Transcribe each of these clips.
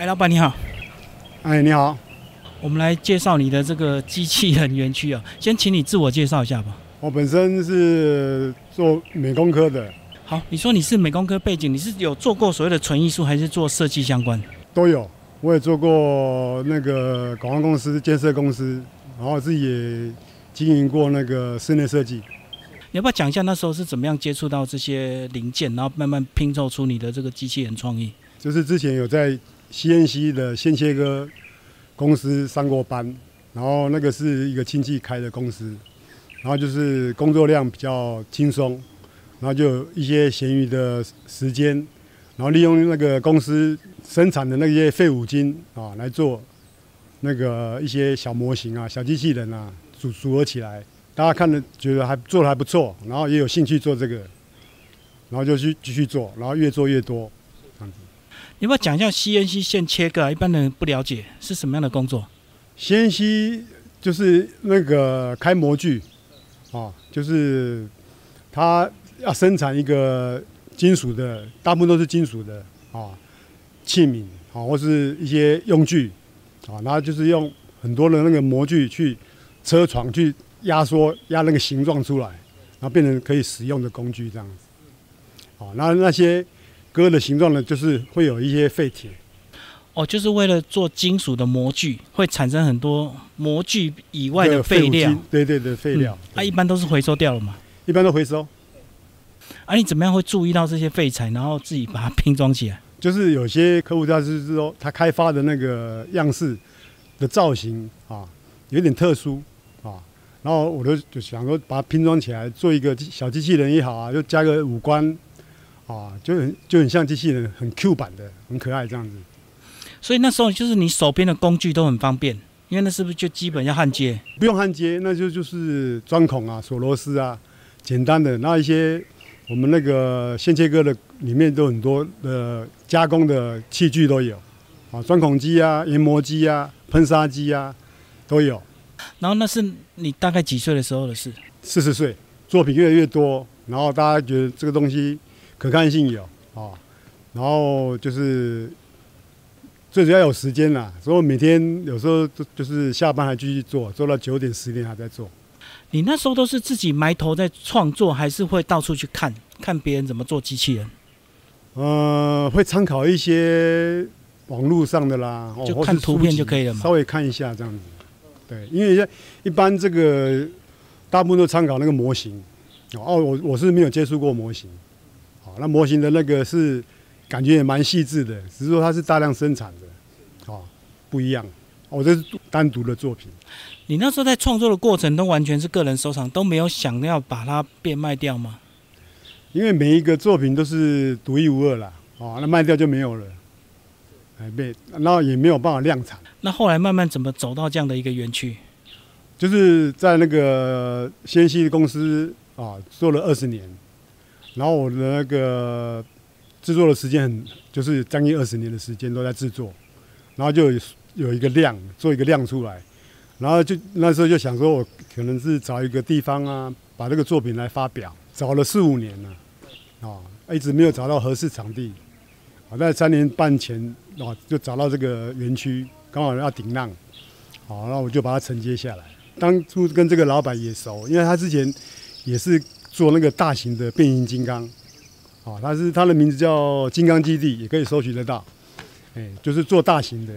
哎，老板你好，哎，你好，我们来介绍你的这个机器人园区啊。先请你自我介绍一下吧。我本身是做美工科的，好，你说你是美工科背景，你是有做过所谓的纯艺术，还是做设计相关？都有。我也做过那个广告公司、建设公司，然后自己也经营过那个室内设计。你要不要讲一下那时候是怎么样接触到这些零件，然后慢慢拼凑出你的这个机器人创意？就是之前有在 CNC 的线切割公司上过班，然后那个是一个亲戚开的公司，然后就是工作量比较轻松，然后就有一些闲余的时间，然后利用那个公司生产的那些废五金啊来做那个一些小模型啊、小机器人啊组组合起来，大家看的觉得还做的还不错，然后也有兴趣做这个，然后就去继续做，然后越做越多。你要不要讲一下 CNC 线切割啊？一般人不了解是什么样的工作。CNC 就是那个开模具，啊，就是它要生产一个金属的，大部分都是金属的啊器皿啊，或是一些用具啊，然后就是用很多的那个模具去车床去压缩压那个形状出来，然后变成可以使用的工具这样子。啊，那那些割的形状呢，就是会有一些废铁。哦，就是为了做金属的模具，会产生很多模具以外的废料。对对对，废料。啊，一般都是回收掉了嘛？一般都回收。啊，你怎么样会注意到这些废材，然后自己把它拼装起来？就是有些客户他是说，他开发的那个样式的造型啊，有点特殊啊，然后我就就想说把它拼装起来，做一个小机器人也好啊，就加个五官啊，就很就很像机器人，很 Q 版的，很可爱这样子。所以那时候就是你手边的工具都很方便，因为那是不是就基本要焊接？不用焊接，那就就是钻孔啊、锁螺丝啊，简单的。那一些我们那个线切割的里面都很多的加工的器具都有，啊，钻孔机啊、研磨机啊、喷砂机啊都有。然后那是你大概几岁的时候的事？四十岁，作品越来越多，然后大家觉得这个东西可看性有啊，然后就是。最主要有时间啦，所以每天有时候就就是下班还继续做，做到九点十点还在做。你那时候都是自己埋头在创作，还是会到处去看看别人怎么做机器人？呃，会参考一些网络上的啦，就看图片就可以了嘛，稍微看一下这样子。对，因为一般这个大部分都参考那个模型。哦，我我是没有接触过模型。好，那模型的那个是。感觉也蛮细致的，只是说它是大量生产的，哦，不一样。我这是单独的作品。你那时候在创作的过程都完全是个人收藏，都没有想要把它变卖掉吗？因为每一个作品都是独一无二啦，哦，那卖掉就没有了，哎，被，然后也没有办法量产。那后来慢慢怎么走到这样的一个园区？就是在那个纤细公司啊，做了二十年，然后我的那个。制作的时间很，就是将近二十年的时间都在制作，然后就有有一个量，做一个量出来，然后就那时候就想说，我可能是找一个地方啊，把这个作品来发表，找了四五年了，啊，一直没有找到合适场地，啊，在三年半前啊，就找到这个园区，刚好要顶浪，好，那我就把它承接下来。当初跟这个老板也熟，因为他之前也是做那个大型的变形金刚。啊，它是它的名字叫金刚基地，也可以搜寻得到。哎，就是做大型的，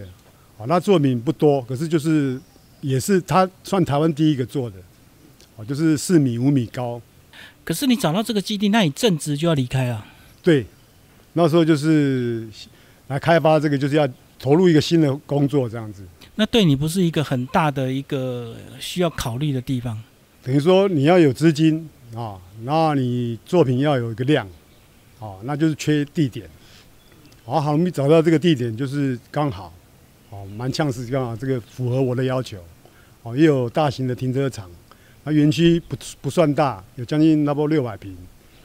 啊，那作品不多，可是就是也是它算台湾第一个做的，啊，就是四米五米高。可是你找到这个基地，那你正值就要离开啊？对，那时候就是来开发这个，就是要投入一个新的工作这样子。那对你不是一个很大的一个需要考虑的地方？等于说你要有资金啊，那你作品要有一个量。哦，那就是缺地点，好好容易找到这个地点，就是刚好，哦，蛮呛是刚好这个符合我的要求，哦，也有大型的停车场，那园区不不算大，有将近那不六百平，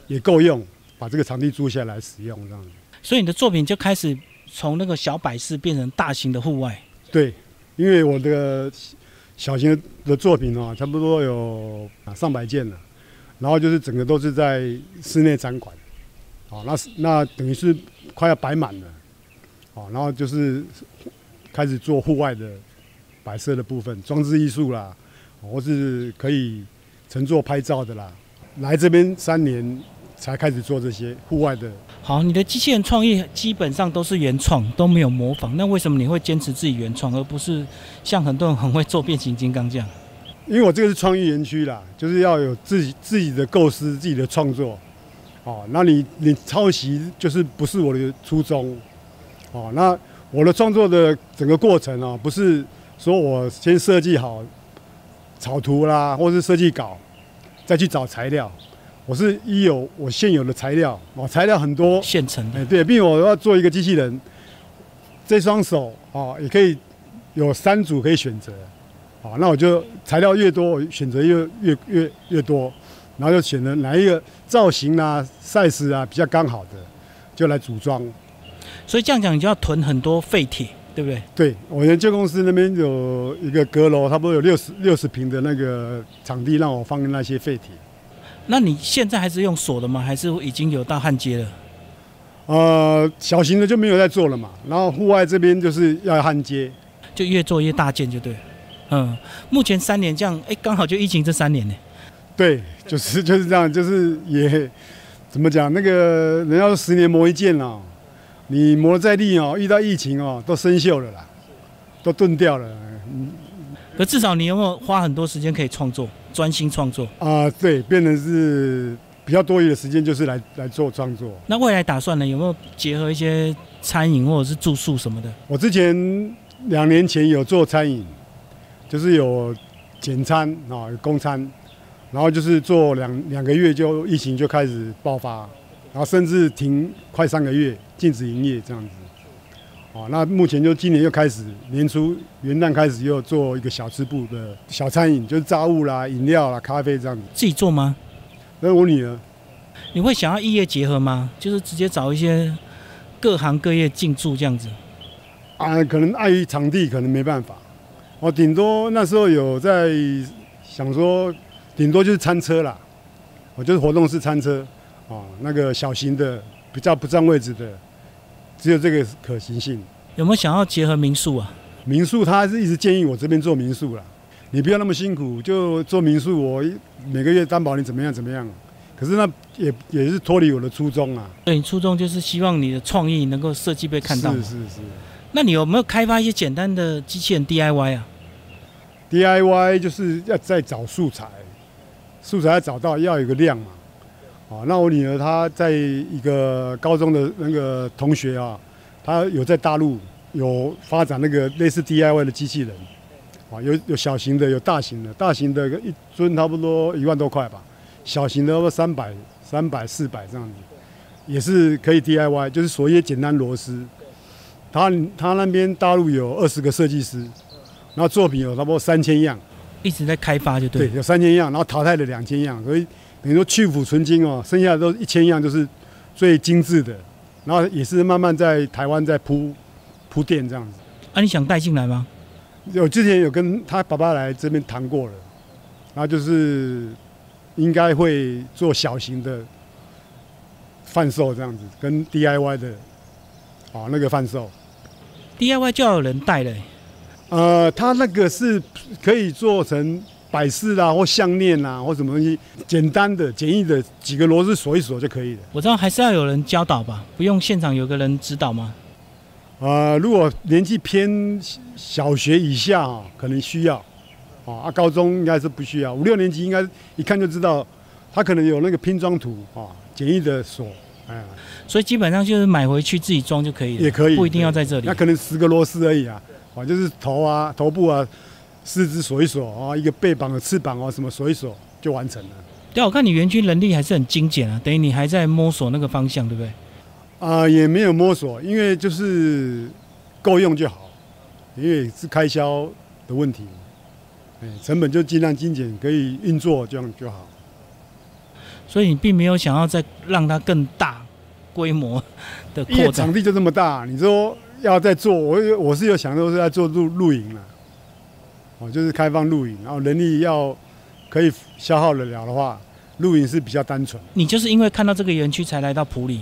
也够用，把这个场地租下来使用这样。所以你的作品就开始从那个小摆饰变成大型的户外。对，因为我的小型的作品哦，差不多有上百件了，然后就是整个都是在室内展馆。哦，那是那等于是快要摆满了，哦，然后就是开始做户外的摆设的部分，装置艺术啦，或是可以乘坐拍照的啦。来这边三年才开始做这些户外的。好，你的机器人创业基本上都是原创，都没有模仿。那为什么你会坚持自己原创，而不是像很多人很会做变形金刚这样？因为我这个是创意园区啦，就是要有自己自己的构思、自己的创作。哦，那你你抄袭就是不是我的初衷。哦，那我的创作的整个过程啊，不是说我先设计好草图啦，或是设计稿，再去找材料。我是一有我现有的材料，哦，材料很多，现成的。哎，对，并我要做一个机器人，这双手哦，也可以有三组可以选择，好，那我就材料越多，我选择越越越越多，然后就选择哪一个造型啊、size 啊比较刚好的，就来组装。所以这样讲，你就要囤很多废铁，对不对？对，我研究公司那边有一个阁楼，差不多有六十六十平的那个场地，让我放那些废铁。那你现在还是用锁的吗？还是已经有到焊接了？呃，小型的就没有在做了嘛。然后户外这边就是要焊接，就越做越大件，就对。嗯，目前三年这样，哎，刚好就疫情这三年呢。对，就是 就是这样，就是也怎么讲？那个人要十年磨一剑哦，你磨再利哦，遇到疫情哦，都生锈了啦，都钝掉了。嗯。可至少你有没有花很多时间可以创作，专心创作啊？对，变成是比较多余的时间，就是来来做创作。那未来打算呢？有没有结合一些餐饮或者是住宿什么的？我之前两年前有做餐饮，就是有简餐啊，公餐，然后就是做两两个月就疫情就开始爆发，然后甚至停快三个月，禁止营业这样子。哦，那目前就今年又开始年初元旦开始又做一个小吃部的小餐饮，就是炸物啦、饮料啦、咖啡这样子。自己做吗？那我女儿。你会想要异业结合吗？就是直接找一些各行各业进驻这样子？啊，可能碍于场地，可能没办法。我顶多那时候有在想说，顶多就是餐车啦，我就是活动式餐车，哦，那个小型的比较不占位置的。只有这个可行性，有没有想要结合民宿啊？民宿他是一直建议我这边做民宿啦，你不要那么辛苦，就做民宿，我每个月担保你怎么样怎么样。可是那也也是脱离我的初衷啊。对，初衷就是希望你的创意能够设计被看到。是是是。那你有没有开发一些简单的机器人 DIY 啊？DIY 就是要再找素材，素材要找到要有个量嘛。啊，那我女儿她在一个高中的那个同学啊，她有在大陆有发展那个类似 DIY 的机器人，啊，有有小型的，有大型的，大型的一尊差不多一万多块吧，小型的三百、三百、四百这样子，也是可以 DIY，就是锁一些简单螺丝。他他那边大陆有二十个设计师，然后作品有差不多三千样，一直在开发就对。对，有三千样，然后淘汰了两千样，所以。等于说去腐存精哦，剩下的都一千样，就是最精致的，然后也是慢慢在台湾在铺铺垫这样子。啊，你想带进来吗？有之前有跟他爸爸来这边谈过了，然后就是应该会做小型的贩售这样子，跟 DIY 的啊那个贩售。DIY 就要有人带嘞。呃，他那个是可以做成。摆饰啦，或项链啦，或什么东西，简单的、简易的几个螺丝锁一锁就可以了。我知道还是要有人教导吧，不用现场有个人指导吗？呃，如果年纪偏小学以下啊，可能需要啊，高中应该是不需要。五六年级应该一看就知道，他可能有那个拼装图啊，简易的锁，哎，所以基本上就是买回去自己装就可以了，也可以，不一定要在这里。那可能十个螺丝而已啊，啊，就是头啊、头部啊。四肢锁一锁啊，一个背膀的翅膀啊，什么锁一锁就完成了。对，我看你园区能力还是很精简啊，等于你还在摸索那个方向，对不对？啊，也没有摸索，因为就是够用就好，因为是开销的问题，哎，成本就尽量精简，可以运作这样就好。所以你并没有想要再让它更大规模 的扩展，场地就这么大，你说要再做，我我是有想说是在做露露营了。哦，就是开放露营，然后人力要可以消耗得了的话，露营是比较单纯。你就是因为看到这个园区才来到普里，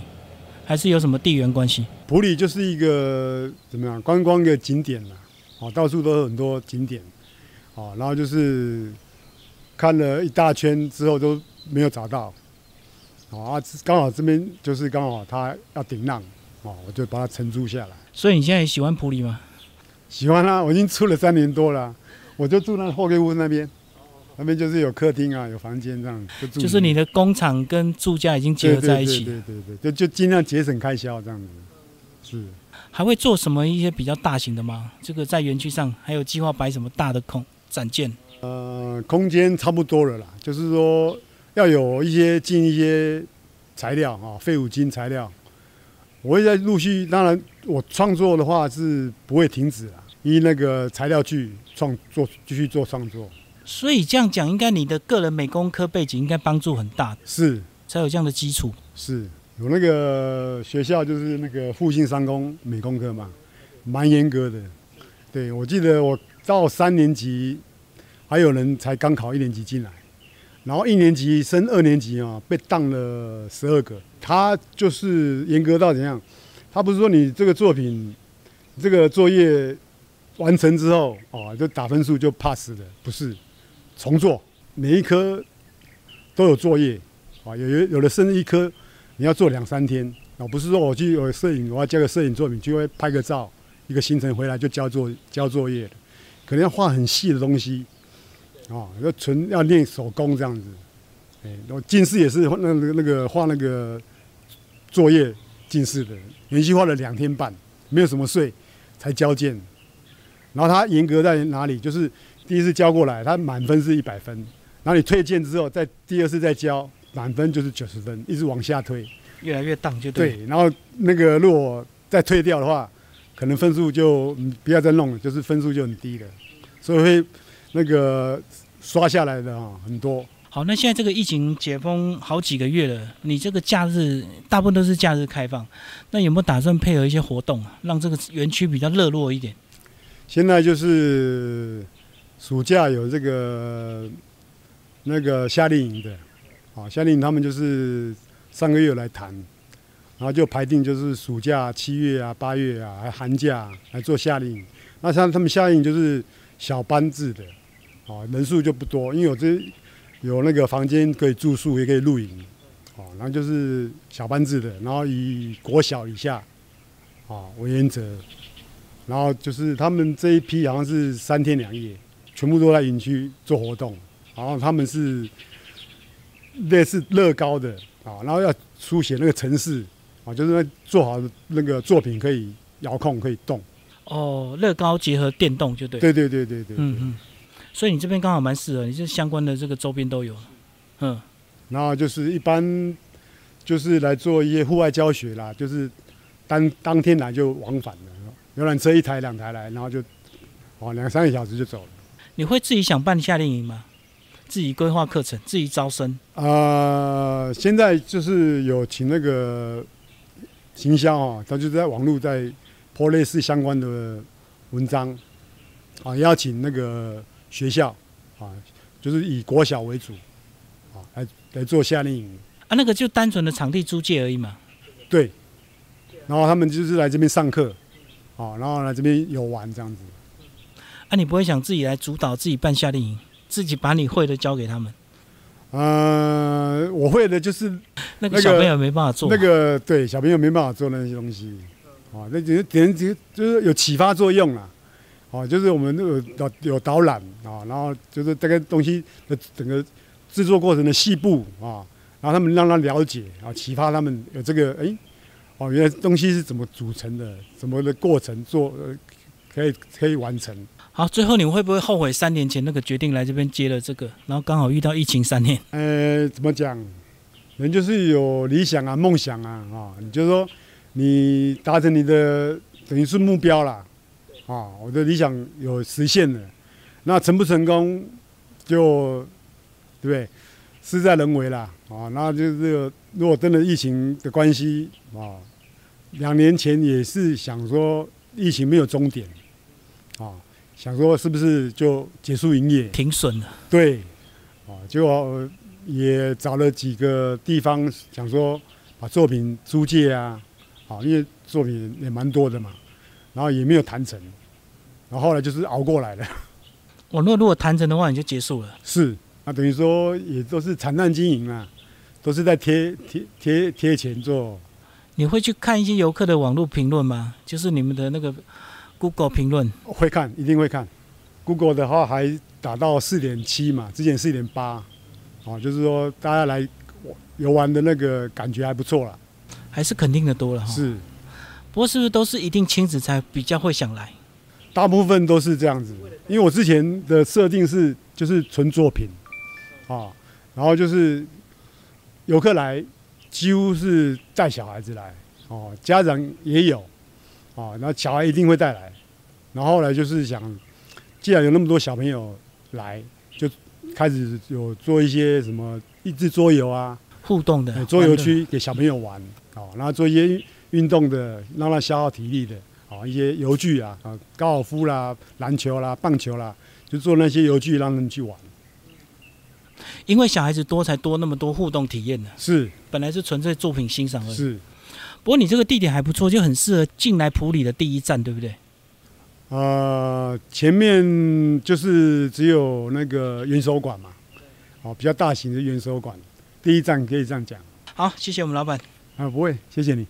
还是有什么地缘关系？普里就是一个怎么样观光的景点了，哦，到处都有很多景点，哦，然后就是看了一大圈之后都没有找到，哦啊，刚好这边就是刚好他要顶浪，哦，我就把它承租下来。所以你现在也喜欢普里吗？喜欢啊，我已经住了三年多了，我就住那后背屋那边，那边就是有客厅啊，有房间这样，就住。就是你的工厂跟住家已经结合在一起，对对对对，就就尽量节省开销这样子。是，还会做什么一些比较大型的吗？这个在园区上还有计划摆什么大的空展件？呃，空间差不多了啦，就是说要有一些进一些材料啊，废五金材料。我会在陆续，当然我创作的话是不会停止了，以那个材料去创作，继续做创作。所以这样讲，应该你的个人美工科背景应该帮助很大，是才有这样的基础。是有那个学校就是那个复兴三工美工科嘛，蛮严格的。对我记得我到三年级，还有人才刚考一年级进来。然后一年级升二年级啊，被当了十二个。他就是严格到怎样？他不是说你这个作品、这个作业完成之后啊，就打分数就 pass 的，不是重做。每一科都有作业啊，有有的甚至一科你要做两三天啊，不是说我去有摄影，我要交个摄影作品，就会拍个照，一个行程回来就交作交作业可能要画很细的东西。哦，要纯要练手工这样子，哎，然后近视也是那个那个画那个作业近视的，连续画了两天半，没有什么睡，才交件。然后他严格在哪里？就是第一次交过来，他满分是一百分，然后你退件之后，再第二次再交，满分就是九十分，一直往下推，越来越荡就对。对，然后那个如果再退掉的话，可能分数就不要再弄了，就是分数就很低了，所以会。那个刷下来的啊很多。好，那现在这个疫情解封好几个月了，你这个假日大部分都是假日开放，那有没有打算配合一些活动啊，让这个园区比较热络一点？现在就是暑假有这个那个夏令营的，啊，夏令营他们就是上个月来谈，然后就排定就是暑假七月啊、八月啊，还寒假来做夏令营。那像他们夏令营就是小班制的。啊，人数就不多，因为有这有那个房间可以住宿，也可以露营，哦，然后就是小班制的，然后以国小以下，啊为原则，然后就是他们这一批好像是三天两夜，全部都在营区做活动，然后他们是类似乐高的啊，然后要书写那个城市啊，就是做好那个作品可以遥控可以动。哦，乐高结合电动就对。对对对对对。嗯嗯。所以你这边刚好蛮适合，你这相关的这个周边都有，嗯，然后就是一般就是来做一些户外教学啦，就是当当天来就往返的，游览车一台两台来，然后就哦两三个小时就走了。你会自己想办夏令营吗？自己规划课程，自己招生？呃，现在就是有请那个行销啊，他就在网络在破类似相关的文章啊，邀请那个。学校，啊，就是以国小为主，啊，来来做夏令营啊，那个就单纯的场地租借而已嘛。对，然后他们就是来这边上课，啊，然后来这边游玩这样子。啊，你不会想自己来主导自己办夏令营，自己把你会的教给他们？呃，我会的就是那个小朋友没办法做，那个对小朋友没办法做那些东西，啊，那只点就就是有启发作用啦。哦，就是我们那个导有导览啊，然后就是这个东西的整个制作过程的细部啊，然后他们让他了解啊，启发他们有这个哎，哦，原来东西是怎么组成的，怎么的过程做呃，可以可以完成。好，最后你会不会后悔三年前那个决定来这边接了这个，然后刚好遇到疫情三年？呃，怎么讲？人就是有理想啊，梦想啊，啊，你就说你达成你的等于是目标了。啊，我的理想有实现了，那成不成功，就对不对？事在人为啦，啊，那就是如果真的疫情的关系啊，两年前也是想说疫情没有终点，啊，想说是不是就结束营业？停损了。对，啊，结果也找了几个地方，想说把作品租借啊，啊，因为作品也蛮多的嘛，然后也没有谈成，然后后来就是熬过来了。网络如果谈成的话，你就结束了。是，那等于说也都是惨淡经营啊，都是在贴贴贴贴钱做。你会去看一些游客的网络评论吗？就是你们的那个 Google 评论，会看，一定会看。Google 的话还达到四点七嘛，之前四点八，哦，就是说大家来游玩的那个感觉还不错啦。还是肯定的多了哈。是，不过是不是都是一定亲子才比较会想来？大部分都是这样子，因为我之前的设定是就是纯作品，啊，然后就是游客来几乎是带小孩子来，哦，家长也有，啊，然后小孩一定会带来，然后后来就是想，既然有那么多小朋友来，就开始有做一些什么益智桌游啊，互动的桌游区给小朋友玩，哦，然后做一些运动的，让他消耗体力的。哦，一些游具啊，啊，高尔夫啦、篮球啦、棒球啦，就做那些游具让他们去玩。因为小孩子多，才多那么多互动体验呢。是，本来是纯粹作品欣赏而已。是。不过你这个地点还不错，就很适合进来普里的第一站，对不对？呃，前面就是只有那个元首馆嘛，哦，比较大型的元首馆，第一站可以这样讲。好，谢谢我们老板。啊，不会，谢谢你。